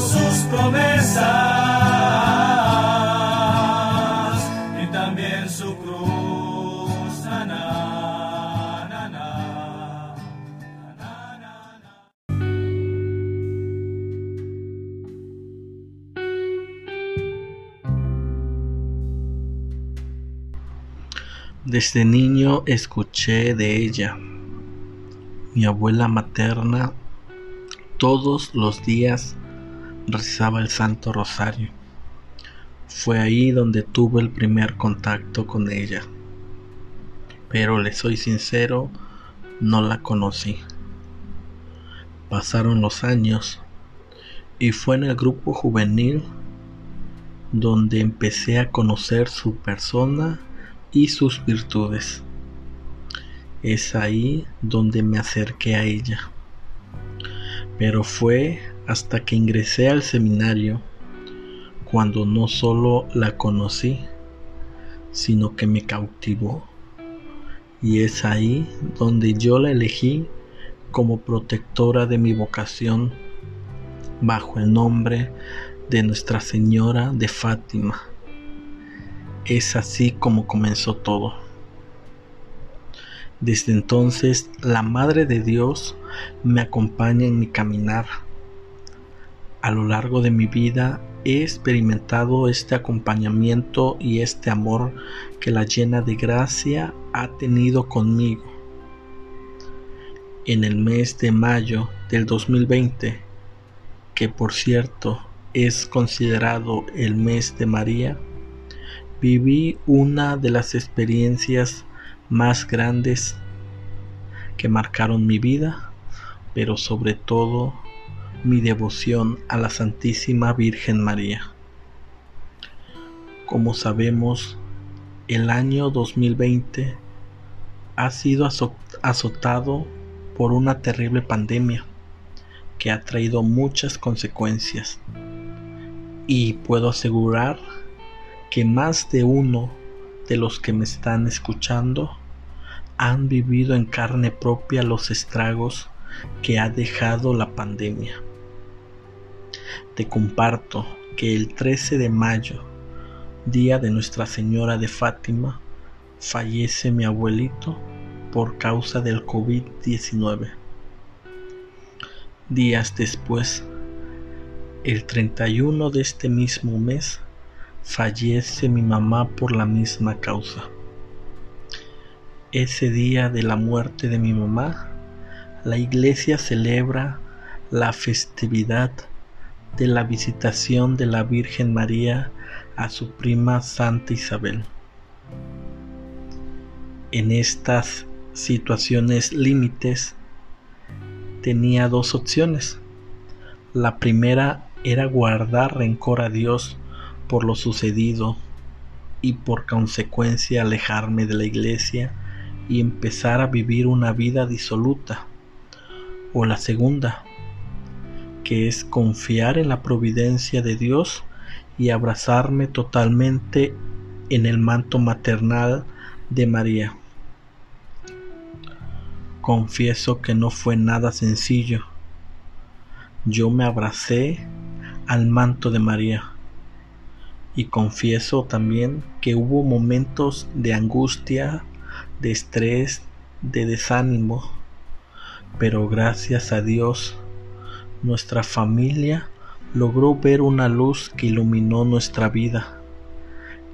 sus promesas y también su cruz. Desde niño escuché de ella. Mi abuela materna todos los días rezaba el Santo Rosario. Fue ahí donde tuve el primer contacto con ella. Pero le soy sincero, no la conocí. Pasaron los años y fue en el grupo juvenil donde empecé a conocer su persona y sus virtudes. Es ahí donde me acerqué a ella. Pero fue hasta que ingresé al seminario cuando no solo la conocí, sino que me cautivó. Y es ahí donde yo la elegí como protectora de mi vocación bajo el nombre de Nuestra Señora de Fátima. Es así como comenzó todo. Desde entonces la Madre de Dios me acompaña en mi caminar. A lo largo de mi vida he experimentado este acompañamiento y este amor que la llena de gracia ha tenido conmigo. En el mes de mayo del 2020, que por cierto es considerado el mes de María, viví una de las experiencias más grandes que marcaron mi vida, pero sobre todo mi devoción a la Santísima Virgen María. Como sabemos, el año 2020 ha sido azotado por una terrible pandemia que ha traído muchas consecuencias y puedo asegurar que más de uno de los que me están escuchando han vivido en carne propia los estragos que ha dejado la pandemia. Te comparto que el 13 de mayo, día de Nuestra Señora de Fátima, fallece mi abuelito por causa del COVID-19. Días después, el 31 de este mismo mes fallece mi mamá por la misma causa. Ese día de la muerte de mi mamá, la iglesia celebra la festividad de la visitación de la Virgen María a su prima Santa Isabel. En estas situaciones límites tenía dos opciones. La primera era guardar rencor a Dios por lo sucedido y por consecuencia alejarme de la iglesia y empezar a vivir una vida disoluta. O la segunda, que es confiar en la providencia de Dios y abrazarme totalmente en el manto maternal de María. Confieso que no fue nada sencillo. Yo me abracé al manto de María. Y confieso también que hubo momentos de angustia, de estrés, de desánimo, pero gracias a Dios nuestra familia logró ver una luz que iluminó nuestra vida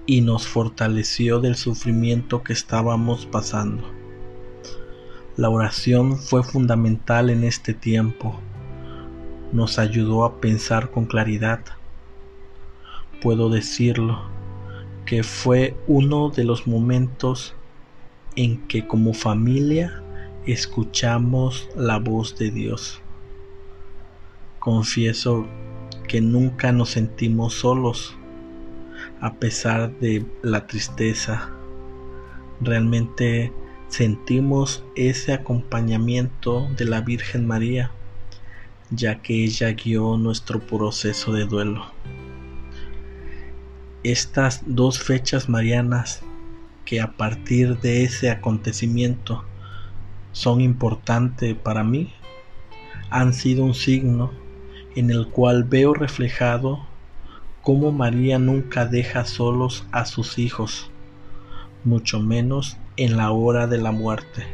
y nos fortaleció del sufrimiento que estábamos pasando. La oración fue fundamental en este tiempo nos ayudó a pensar con claridad. Puedo decirlo, que fue uno de los momentos en que como familia escuchamos la voz de Dios. Confieso que nunca nos sentimos solos a pesar de la tristeza. Realmente sentimos ese acompañamiento de la Virgen María ya que ella guió nuestro proceso de duelo. Estas dos fechas marianas que a partir de ese acontecimiento son importantes para mí, han sido un signo en el cual veo reflejado cómo María nunca deja solos a sus hijos, mucho menos en la hora de la muerte.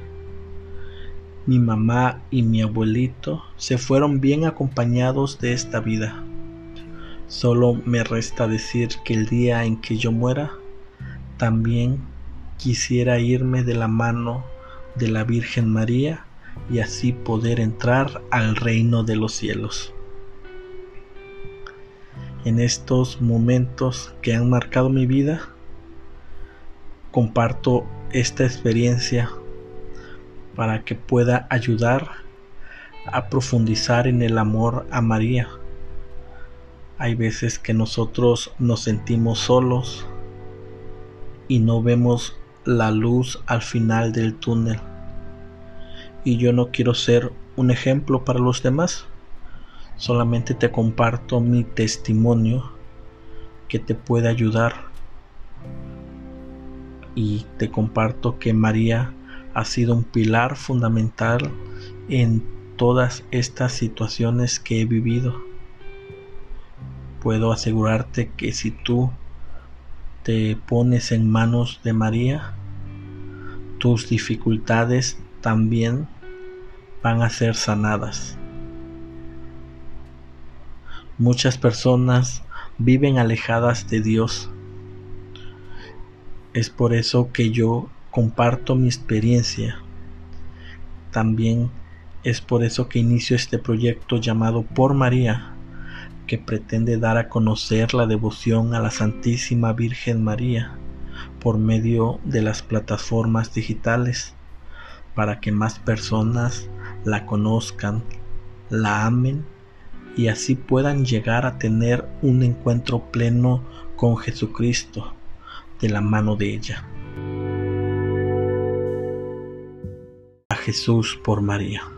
Mi mamá y mi abuelito se fueron bien acompañados de esta vida. Solo me resta decir que el día en que yo muera, también quisiera irme de la mano de la Virgen María y así poder entrar al reino de los cielos. En estos momentos que han marcado mi vida, comparto esta experiencia para que pueda ayudar a profundizar en el amor a María. Hay veces que nosotros nos sentimos solos y no vemos la luz al final del túnel. Y yo no quiero ser un ejemplo para los demás. Solamente te comparto mi testimonio que te puede ayudar. Y te comparto que María ha sido un pilar fundamental en todas estas situaciones que he vivido. Puedo asegurarte que si tú te pones en manos de María, tus dificultades también van a ser sanadas. Muchas personas viven alejadas de Dios. Es por eso que yo comparto mi experiencia. También es por eso que inicio este proyecto llamado Por María, que pretende dar a conocer la devoción a la Santísima Virgen María por medio de las plataformas digitales, para que más personas la conozcan, la amen y así puedan llegar a tener un encuentro pleno con Jesucristo de la mano de ella. A Jesús por María.